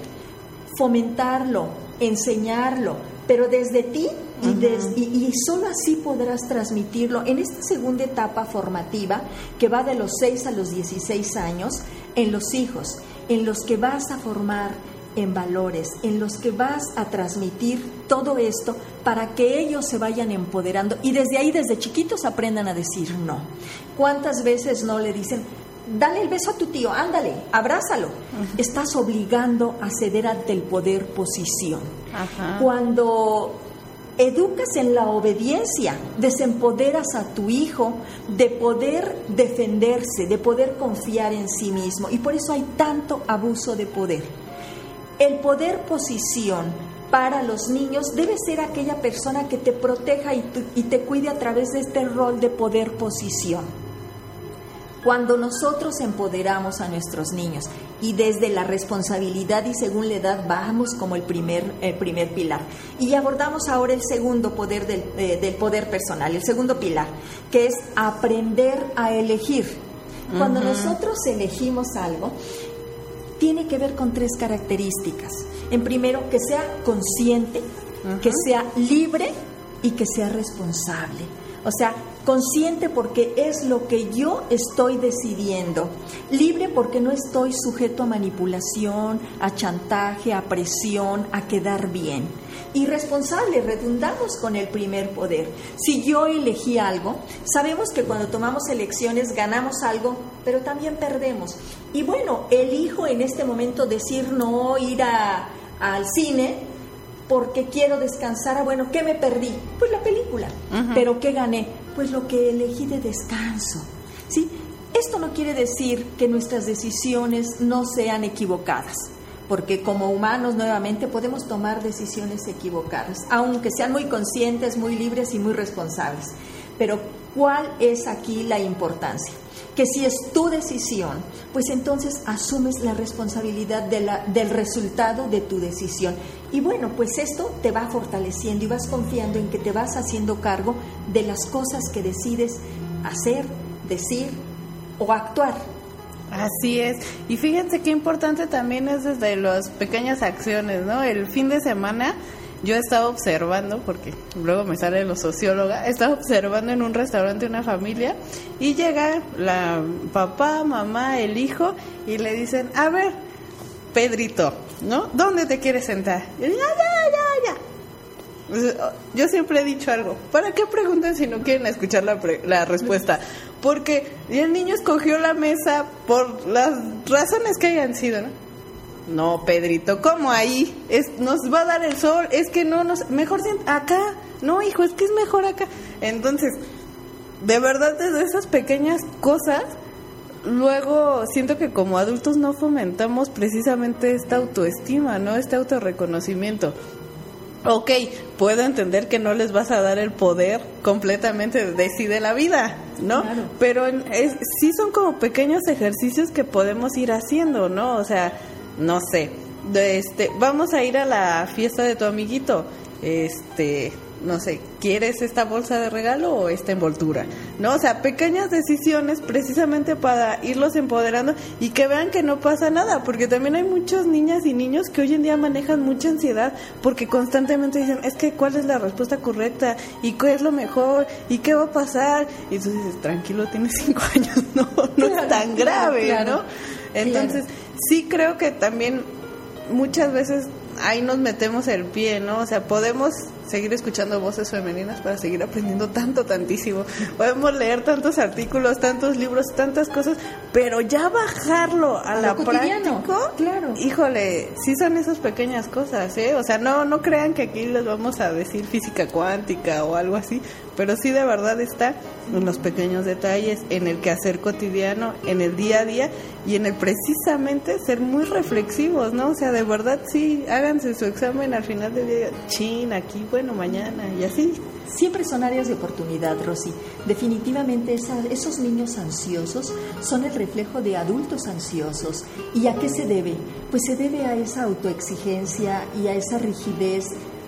fomentarlo, enseñarlo, pero desde ti y, des- y- y solo así podrás transmitirlo. En esta segunda etapa formativa que va de los 6 a los 16 años en los hijos, en los que vas a formar en valores, en los que vas a transmitir todo esto para que ellos se vayan empoderando y desde ahí, desde chiquitos, aprendan a decir no. ¿Cuántas veces no le dicen, dale el beso a tu tío, ándale, abrázalo? Estás obligando a ceder ante el poder posición. Ajá. Cuando educas en la obediencia, desempoderas a tu hijo de poder defenderse, de poder confiar en sí mismo. Y por eso hay tanto abuso de poder. El poder posición para los niños debe ser aquella persona que te proteja y, te cuide a través de este rol de poder posición. Cuando nosotros empoderamos a nuestros niños y desde la responsabilidad y según la edad vamos como el primer, el primer pilar. Y abordamos ahora el segundo poder del, eh, del poder personal, el segundo pilar, que es aprender a elegir. Cuando nosotros elegimos algo, tiene que ver con tres características. En primero, que sea consciente, que sea libre y que sea responsable. O sea, consciente porque es lo que yo estoy decidiendo, libre porque no estoy sujeto a manipulación, a chantaje, a presión, a quedar bien. Y responsable, redundamos con el primer poder. Si yo elegí algo, sabemos que cuando tomamos elecciones ganamos algo, pero también perdemos. Y bueno, elijo en este momento decir no, ir a, al cine, porque quiero descansar. Ah, bueno, ¿qué me perdí? Pues la película. ¿Pero qué gané? Pues lo que elegí de descanso. ¿Sí? Esto no quiere decir que nuestras decisiones no sean equivocadas, porque como humanos nuevamente podemos tomar decisiones equivocadas, aunque sean muy conscientes, muy libres y muy responsables. Pero ¿cuál es aquí la importancia? que si es tu decisión, pues entonces asumes la responsabilidad del resultado de tu decisión. Y bueno, pues esto te va fortaleciendo y vas confiando en que te vas haciendo cargo de las cosas que decides hacer, decir o actuar. Así es. Y fíjense qué importante también es desde las pequeñas acciones, ¿no? El fin de semana yo estaba observando, porque luego me sale lo socióloga, estaba observando en un restaurante una familia y llega la papá, mamá, el hijo y le dicen, a ver, Pedrito, ¿no? ¿Dónde te quieres sentar? Y ya, ya, ya, ya. Yo siempre he dicho algo, ¿para qué preguntan si no quieren escuchar la, la respuesta? Porque el niño escogió la mesa por las razones que hayan sido, ¿no? No, Pedrito, ¿cómo ahí? Es, nos va a dar el sol, es que no nos... Mejor acá. No, hijo, es que es mejor acá. Entonces, de verdad, desde esas pequeñas cosas, luego siento que como adultos no fomentamos precisamente esta autoestima, ¿no? Este autorreconocimiento. Ok, puedo entender que no les vas a dar el poder completamente de decide la vida, ¿no? Pero es, sí son como pequeños ejercicios que podemos ir haciendo, ¿no? O sea, no sé, este, vamos a ir a la fiesta de tu amiguito, este, no sé, ¿quieres esta bolsa de regalo o esta envoltura? ¿No? O sea, pequeñas decisiones precisamente para irlos empoderando y que vean que no pasa nada, porque también hay muchas niñas y niños que hoy en día manejan mucha ansiedad porque constantemente dicen, es que cuál es la respuesta correcta y qué es lo mejor y qué va a pasar. Y tú dices, tranquilo, tienes cinco años, no, no es tan grave, ¿no? Entonces, sí creo que también muchas veces ahí nos metemos el pie, ¿no? O sea, podemos seguir escuchando voces femeninas para seguir aprendiendo tanto, tantísimo. Podemos leer tantos artículos, tantos libros, tantas cosas, pero ya bajarlo a, la práctica, claro. híjole, sí son esas pequeñas cosas, ¿eh? O sea, no, no crean que aquí les vamos a decir física cuántica o algo así, pero sí de verdad está en los pequeños detalles, en el quehacer cotidiano, en el día a día y en el precisamente ser muy reflexivos, ¿no? O sea, de verdad sí, háganse su examen al final del día, chin, aquí, bueno, mañana y así. Siempre son áreas de oportunidad, Rosy. Definitivamente esos niños ansiosos son el reflejo de adultos ansiosos. ¿Y a qué se debe? Pues se debe a esa autoexigencia y a esa rigidez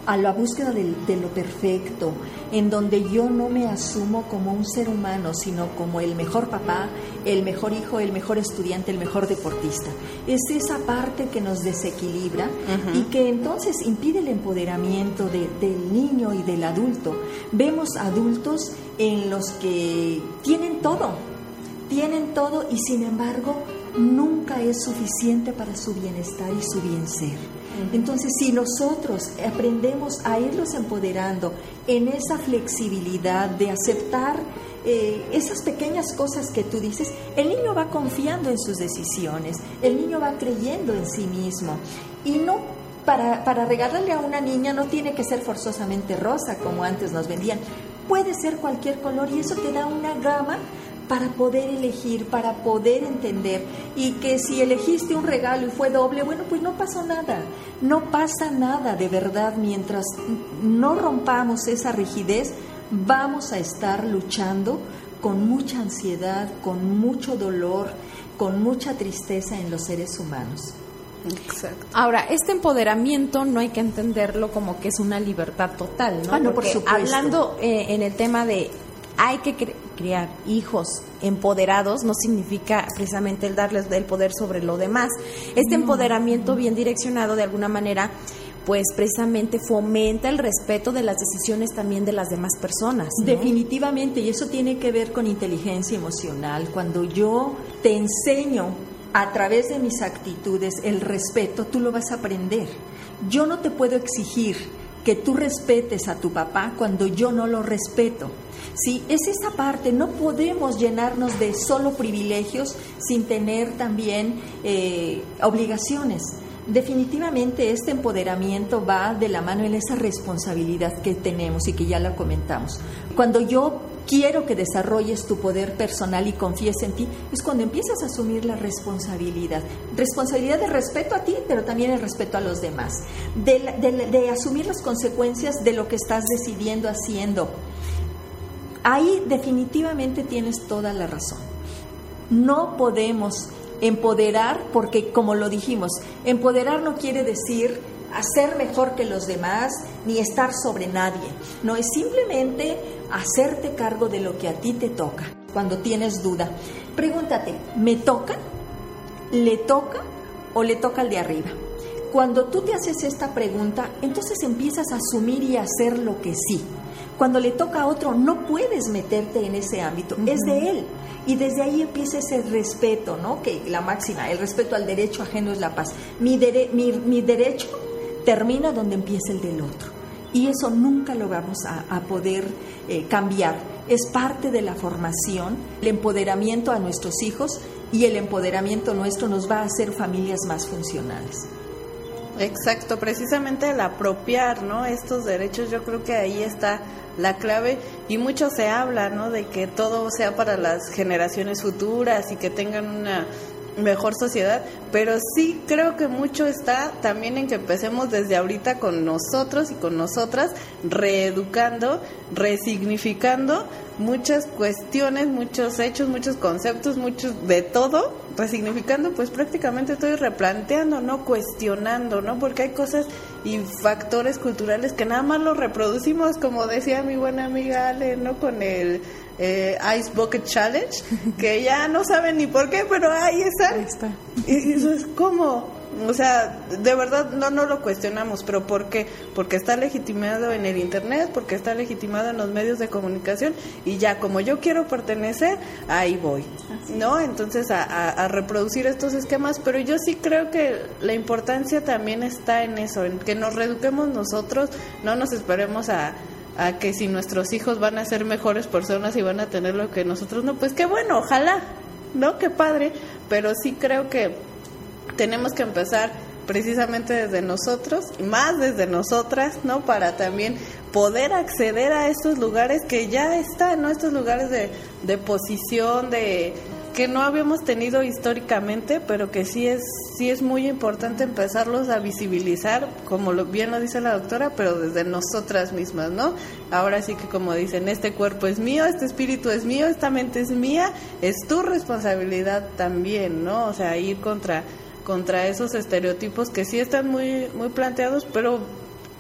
a la búsqueda de, lo perfecto, en donde yo no me asumo como un ser humano, sino como el mejor papá, el mejor hijo, el mejor estudiante, el mejor deportista. Es esa parte que nos desequilibra y que entonces impide el empoderamiento del niño y del adulto. Vemos adultos en los que tienen todo, tienen todo y sin embargo nunca es suficiente para su bienestar y su bien ser. Entonces, si nosotros aprendemos a irlos empoderando en esa flexibilidad de aceptar eh, esas pequeñas cosas que tú dices, el niño va confiando en sus decisiones, el niño va creyendo en sí mismo. Y no para, para regalarle a una niña no tiene que ser forzosamente rosa como antes nos vendían, puede ser cualquier color y eso te da una gama para poder elegir, para poder entender. Y que si elegiste un regalo y fue doble, bueno, pues no pasó nada. No pasa nada de verdad mientras no rompamos esa rigidez, vamos a estar luchando con mucha ansiedad, con mucho dolor, con mucha tristeza en los seres humanos. Exacto. Ahora, este empoderamiento no hay que entenderlo como que es una libertad total, ¿no? Ah, no, por Porque supuesto. hablando eh, en el tema de hay que criar hijos empoderados no significa precisamente el darles el poder sobre lo demás. Este empoderamiento bien direccionado de alguna manera pues precisamente fomenta el respeto de las decisiones también de las demás personas. ¿no? Definitivamente, y eso tiene que ver con inteligencia emocional. Cuando yo te enseño a través de mis actitudes el respeto, tú lo vas a aprender. Yo no te puedo exigir que tú respetes a tu papá cuando yo no lo respeto. Sí, es esa parte, no podemos llenarnos de solo privilegios sin tener también eh, obligaciones. Definitivamente este empoderamiento va de la mano en esa responsabilidad que tenemos y que ya la comentamos. Cuando yo quiero que desarrolles tu poder personal y confíes en ti, es cuando empiezas a asumir la responsabilidad. Responsabilidad de respeto a ti, pero también el respeto a los demás. De, de de asumir las consecuencias de lo que estás decidiendo, haciendo. Ahí definitivamente tienes toda la razón. No podemos empoderar porque, como lo dijimos, empoderar no quiere decir hacer mejor que los demás ni estar sobre nadie. No es simplemente hacerte cargo de lo que a ti te toca. Cuando tienes duda, pregúntate, ¿me toca? ¿Le toca o le toca al de arriba? Cuando tú te haces esta pregunta, entonces empiezas a asumir y a hacer lo que sí. Cuando le toca a otro, no puedes meterte en ese ámbito, es de él. Y desde ahí empieza ese respeto, ¿no? Que la máxima, el respeto al derecho ajeno es la paz. Mi, dere- mi, mi derecho termina donde empieza el del otro. Y eso nunca lo vamos a, poder eh, cambiar. Es parte de la formación, el empoderamiento a nuestros hijos y el empoderamiento nuestro nos va a hacer familias más funcionales. Exacto, precisamente el apropiar, ¿no? Estos derechos, yo creo que ahí está la clave y mucho se habla, ¿no? De que todo sea para las generaciones futuras y que tengan una mejor sociedad, pero sí creo que mucho está también en que empecemos desde ahorita con nosotros y con nosotras, reeducando, resignificando muchas cuestiones, muchos hechos, muchos conceptos, muchos de todo, resignificando pues prácticamente todo y replanteando, no cuestionando, ¿no? Porque hay cosas y factores culturales que nada más los reproducimos, como decía mi buena amiga Ale, ¿no? Con el eh, Ice Bucket Challenge, que ya no saben ni por qué, pero ahí está. Y y eso es como, o sea, de verdad no no lo cuestionamos, pero ¿por qué? Porque está legitimado en el internet, porque está legitimado en los medios de comunicación y ya como yo quiero pertenecer, ahí voy, ¿no? Entonces a, a- a reproducir estos esquemas, pero yo sí creo que la importancia también está en eso, en que nos reeduquemos nosotros, no nos esperemos a a que si nuestros hijos van a ser mejores personas y van a tener lo que nosotros no, pues qué bueno, ojalá, ¿no? Qué padre, pero sí creo que tenemos que empezar precisamente desde nosotros y más desde nosotras, ¿no? Para también poder acceder a estos lugares que ya están, ¿no? Estos lugares de, de posición, de que no habíamos tenido históricamente, pero que sí es sí es muy importante empezarlos a visibilizar, como lo, bien lo dice la doctora, pero desde nosotras mismas, ¿no? Ahora sí que como dicen, este cuerpo es mío, este espíritu es mío, esta mente es mía, es tu responsabilidad también, ¿no? O sea, ir contra contra esos estereotipos que sí están muy muy planteados, pero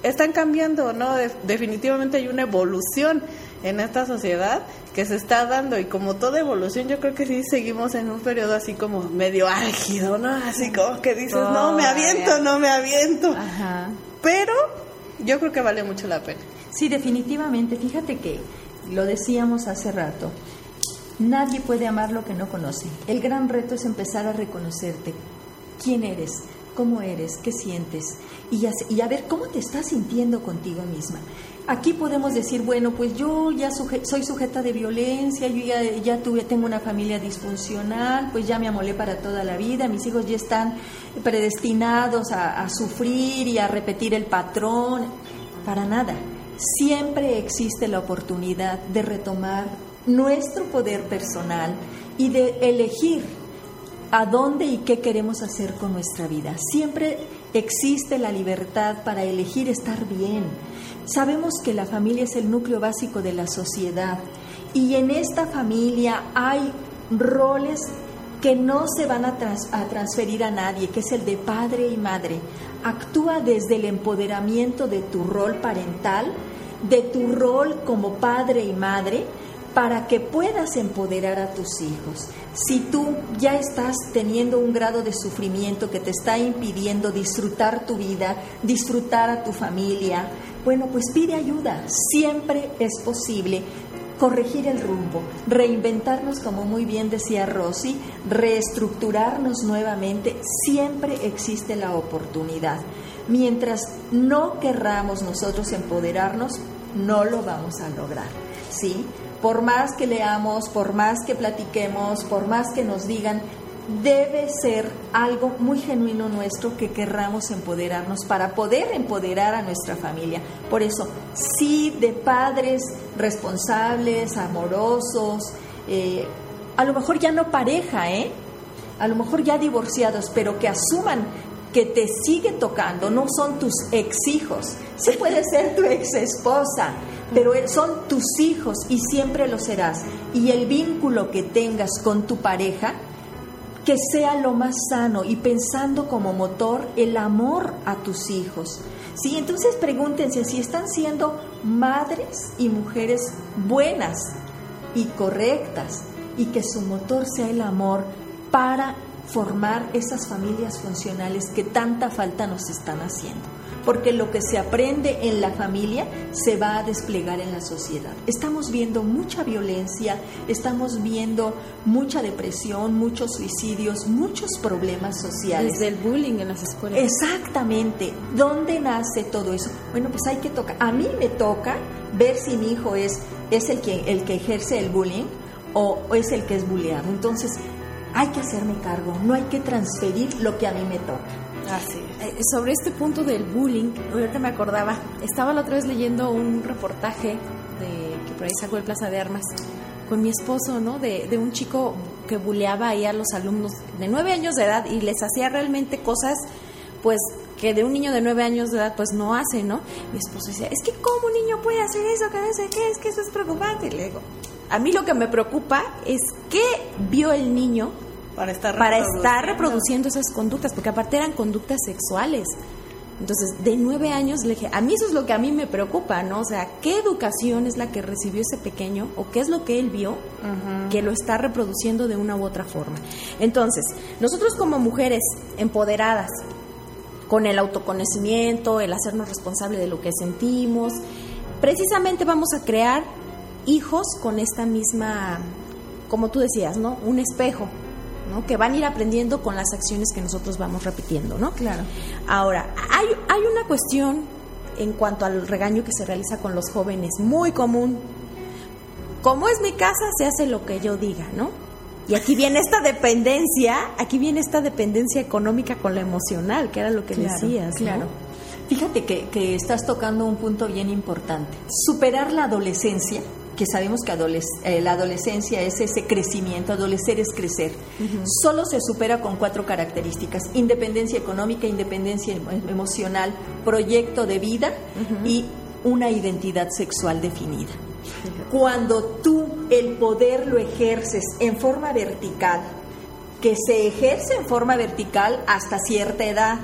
están cambiando, ¿no? De- definitivamente hay una evolución en esta sociedad que se está dando y como toda evolución yo creo que sí seguimos en un periodo así como medio álgido, ¿no? Así como que dices, no, me aviento, no me aviento. Ajá. Pero yo creo que vale mucho la pena. Sí, definitivamente. Fíjate que lo decíamos hace rato. Nadie puede amar lo que no conoce. El gran reto es empezar a reconocerte. ¿Quién eres? ¿Cómo eres? ¿Qué sientes? Y a, ver cómo te estás sintiendo contigo misma. Aquí podemos decir, bueno, pues yo ya soy sujeta de violencia, yo ya, tuve, tengo una familia disfuncional, pues ya me amolé para toda la vida, mis hijos ya están predestinados a sufrir y a repetir el patrón. Para nada. Siempre existe la oportunidad de retomar nuestro poder personal y de elegir a dónde y qué queremos hacer con nuestra vida. Siempre existe la libertad para elegir estar bien. Sabemos que la familia es el núcleo básico de la sociedad Y en esta familia hay roles que no se van a, a, transferir a nadie, que es el de padre y madre. Actúa desde el empoderamiento de tu rol parental, de tu rol como padre y madre, para que puedas empoderar a tus hijos. Si tú ya estás teniendo un grado de sufrimiento que te está impidiendo disfrutar tu vida, disfrutar a tu familia, bueno, pues pide ayuda. Siempre es posible corregir el rumbo, reinventarnos, como muy bien decía Rosy, reestructurarnos nuevamente, siempre existe la oportunidad. Mientras no querramos nosotros empoderarnos, no lo vamos a lograr. ¿Sí? Por más que leamos, por más que platiquemos, por más que nos digan, debe ser algo muy genuino nuestro que querramos empoderarnos para poder empoderar a nuestra familia. Por eso, sí, de padres responsables, amorosos, eh, a lo mejor ya no pareja, ¿eh? A lo mejor ya divorciados, pero que asuman que te sigue tocando, no son tus ex hijos. Sí puede ser tu ex esposa, pero son tus hijos y siempre lo serás. Y el vínculo que tengas con tu pareja, que sea lo más sano y pensando como motor el amor a tus hijos. Sí, entonces pregúntense si están siendo madres y mujeres buenas y correctas y que su motor sea el amor para formar esas familias funcionales que tanta falta nos están haciendo porque lo que se aprende en la familia se va a desplegar en la sociedad. Estamos viendo mucha violencia, estamos viendo mucha depresión, muchos suicidios, muchos problemas sociales. Desde el bullying en las escuelas. Exactamente. ¿Dónde nace todo eso? Bueno, pues hay que tocar. A mí me toca ver si mi hijo es, es el, que, el que ejerce el bullying o, o es el que es bulleado. Entonces, hay que hacerme cargo, no hay que transferir lo que a mí me toca. Así eh, sobre este punto del bullying, ahorita me acordaba, estaba la otra vez leyendo un reportaje de, que por ahí sacó el Plaza de Armas con mi esposo, ¿no? De, de un chico que bulleaba ahí a los alumnos de nueve años de edad y les hacía realmente cosas, pues, que de un niño de nueve años de edad, pues, no hace, ¿no? Mi esposo decía, es que ¿cómo un niño puede hacer eso? Que no qué, es que eso es preocupante. Y le digo, a mí lo que me preocupa es qué vio el niño para estar para estar reproduciendo esas conductas, porque aparte eran conductas sexuales. Entonces, de nueve años le dije, a mí eso es lo que a mí me preocupa, ¿no? O sea, ¿qué educación es la que recibió ese pequeño o qué es lo que él vio que lo está reproduciendo de una u otra forma? Entonces, nosotros como mujeres empoderadas, con el autoconocimiento, el hacernos responsable de lo que sentimos, precisamente vamos a crear hijos con esta misma, como tú decías, ¿no? Un espejo, que van a ir aprendiendo con las acciones que nosotros vamos repitiendo, ¿no? Claro. Ahora, hay, hay una cuestión en cuanto al regaño que se realiza con los jóvenes, muy común. Como es mi casa, se hace lo que yo diga, ¿no? Y aquí viene esta dependencia, aquí viene esta dependencia económica con la emocional, que era lo que decías. Claro. Fíjate que, que estás tocando un punto bien importante. Superar la adolescencia que sabemos que eh, la adolescencia es ese crecimiento, adolecer es crecer, solo se supera con cuatro características, independencia económica, independencia emocional, proyecto de vida y una identidad sexual definida. Cuando tú el poder lo ejerces en forma vertical, que se ejerce en forma vertical hasta cierta edad,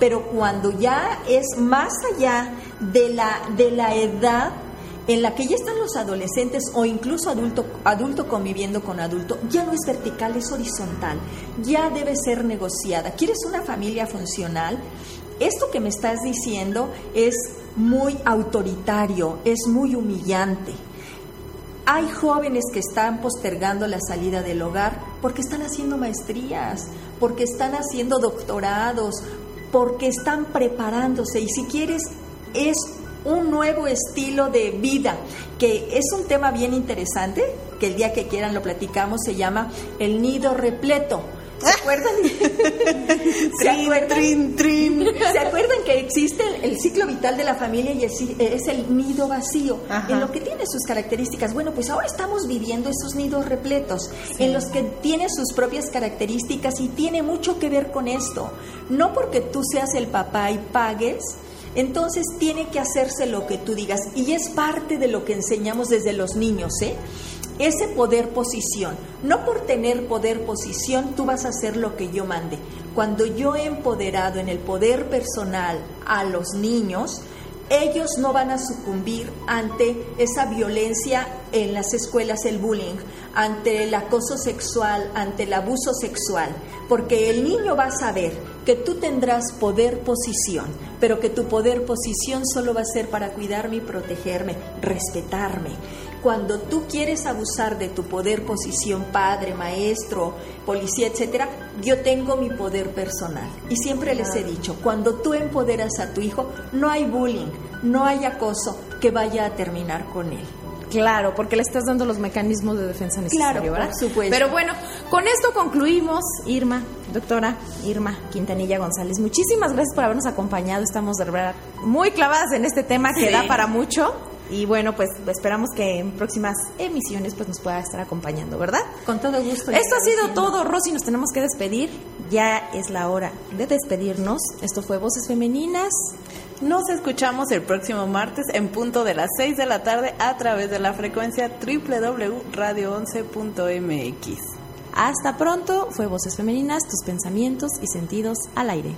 pero cuando ya es más allá de la, de la edad en la que ya están los adolescentes o incluso adulto, adulto conviviendo con adulto, ya no es vertical, es horizontal, ya debe ser negociada. ¿Quieres una familia funcional? Esto que me estás diciendo es muy autoritario, es muy humillante. Hay jóvenes que están postergando la salida del hogar porque están haciendo maestrías, porque están haciendo doctorados, porque están preparándose y si quieres es un nuevo estilo de vida, que es un tema bien interesante, que el día que quieran lo platicamos, se llama el nido repleto. ¿Se acuerdan? ¿Se, acuerdan? ¿Se acuerdan que existe el, ciclo vital de la familia y es el nido vacío? En lo que tiene sus características. Bueno, pues ahora estamos viviendo esos nidos repletos, en los que tiene sus propias características y tiene mucho que ver con esto. No porque tú seas el papá y pagues, entonces tiene que hacerse lo que tú digas y es parte de lo que enseñamos desde los niños, ¿eh? ese poder posición. No por tener poder posición tú vas a hacer lo que yo mande. Cuando yo he empoderado en el poder personal a los niños, ellos no van a sucumbir ante esa violencia en las escuelas, el bullying, ante el acoso sexual, ante el abuso sexual, porque el niño va a saber que tú tendrás poder posición, pero que tu poder posición solo va a ser para cuidarme y protegerme, respetarme. Cuando tú quieres abusar de tu poder posición, padre, maestro, policía, etcétera, yo tengo mi poder personal. Y siempre les he dicho, cuando tú empoderas a tu hijo, no hay bullying, no hay acoso que vaya a terminar con él. Claro, porque le estás dando los mecanismos de defensa necesarios, Claro, ¿verdad? por supuesto. Pero bueno, con esto concluimos, Irma, doctora Irma Quintanilla González. Muchísimas gracias por habernos acompañado. Estamos de verdad muy clavadas en este tema que Sí. da para mucho. Y bueno, pues esperamos que en próximas emisiones pues nos pueda estar acompañando, ¿verdad? Con todo gusto. Esto ha sido todo, Rosy, nos tenemos que despedir. Ya es la hora de despedirnos. Esto fue Voces Femeninas. Nos escuchamos el próximo martes en punto de las 6 de la tarde a través de la frecuencia www.radio11.mx. Hasta pronto, fue Voces Femeninas, tus pensamientos y sentidos al aire.